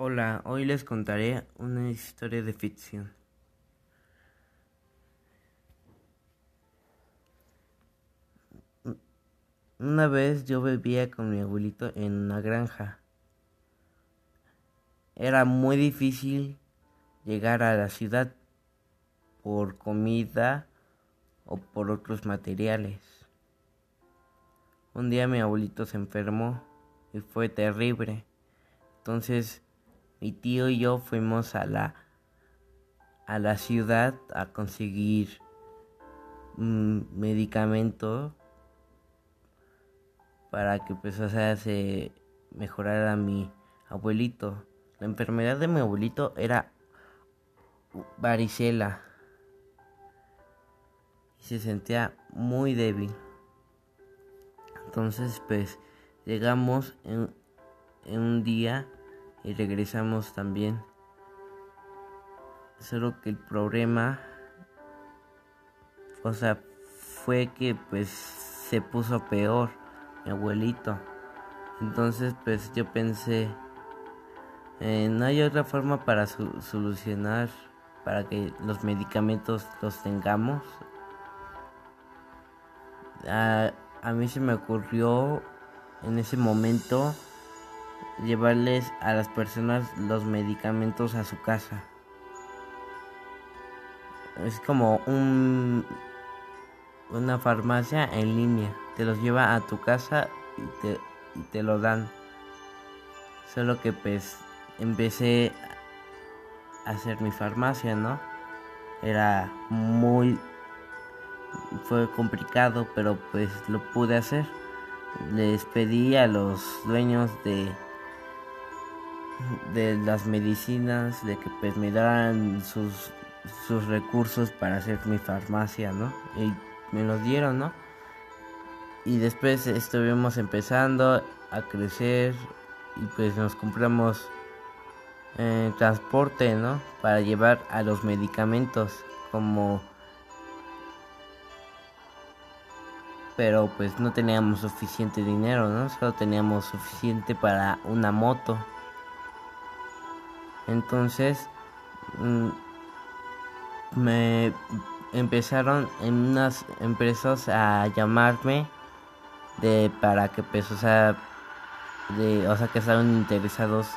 Hola, hoy les contaré una historia de ficción. Una vez yo vivía con mi abuelito en una granja. Era muy difícil llegar a la ciudad por comida o por otros materiales. Un día mi abuelito se enfermó y fue terrible. Entonces mi tío y yo fuimos a la a la ciudad a conseguir un medicamento para que pues o sea se mejorara mi abuelito. La enfermedad de mi abuelito era varicela y se sentía muy débil. Entonces pues llegamos en, en un día y regresamos también. Solo que el problema, o sea, fue que pues se puso peor mi abuelito. Entonces pues yo pensé, eh, no hay otra forma para solucionar, para que los medicamentos los tengamos. A, a mí se me ocurrió en ese momento llevarles a las personas los medicamentos a su casa. Es como un una farmacia en línea. Te los lleva a tu casa y te, y te lo dan. Solo que pues empecé a hacer mi farmacia, ¿no? Era muy fue complicado, pero pues lo pude hacer. Les pedí a los dueños de de las medicinas, de que pues me daran sus, sus recursos para hacer mi farmacia, ¿no? Y me los dieron, ¿no? Y después estuvimos empezando a crecer y pues nos compramos eh, transporte, ¿no? Para llevar a los medicamentos como... Pero pues no teníamos suficiente dinero, ¿no? Solo teníamos suficiente para una moto. Entonces mm, me empezaron en unas empresas a llamarme de para que pues o sea de o sea que estaban interesados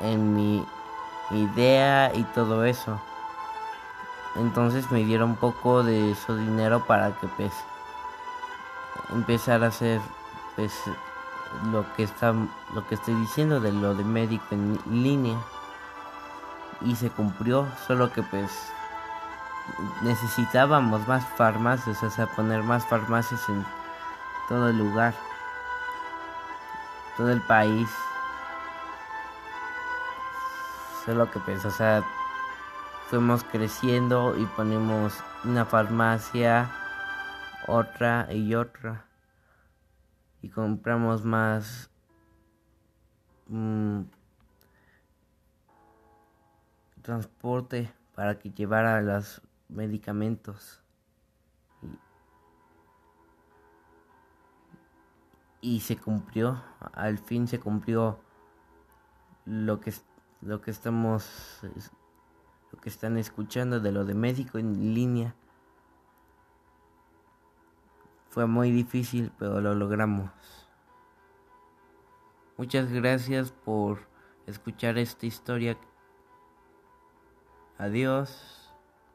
en mi idea y todo eso. Entonces me dieron un poco de su dinero para que pues empezar a hacer pues lo que está lo que estoy diciendo de lo de médico en línea y se cumplió, solo que pues necesitábamos más farmacias, o sea, poner más farmacias en todo el lugar, todo el país. Solo que pues, o sea, fuimos creciendo y ponemos una farmacia, otra y otra. Y compramos más mmm, transporte para que llevara los medicamentos. Y, se cumplió, al fin se cumplió lo que lo que estamos lo que están escuchando de lo de médico en línea. Fue muy difícil, pero lo logramos. Muchas gracias por escuchar esta historia Adiós.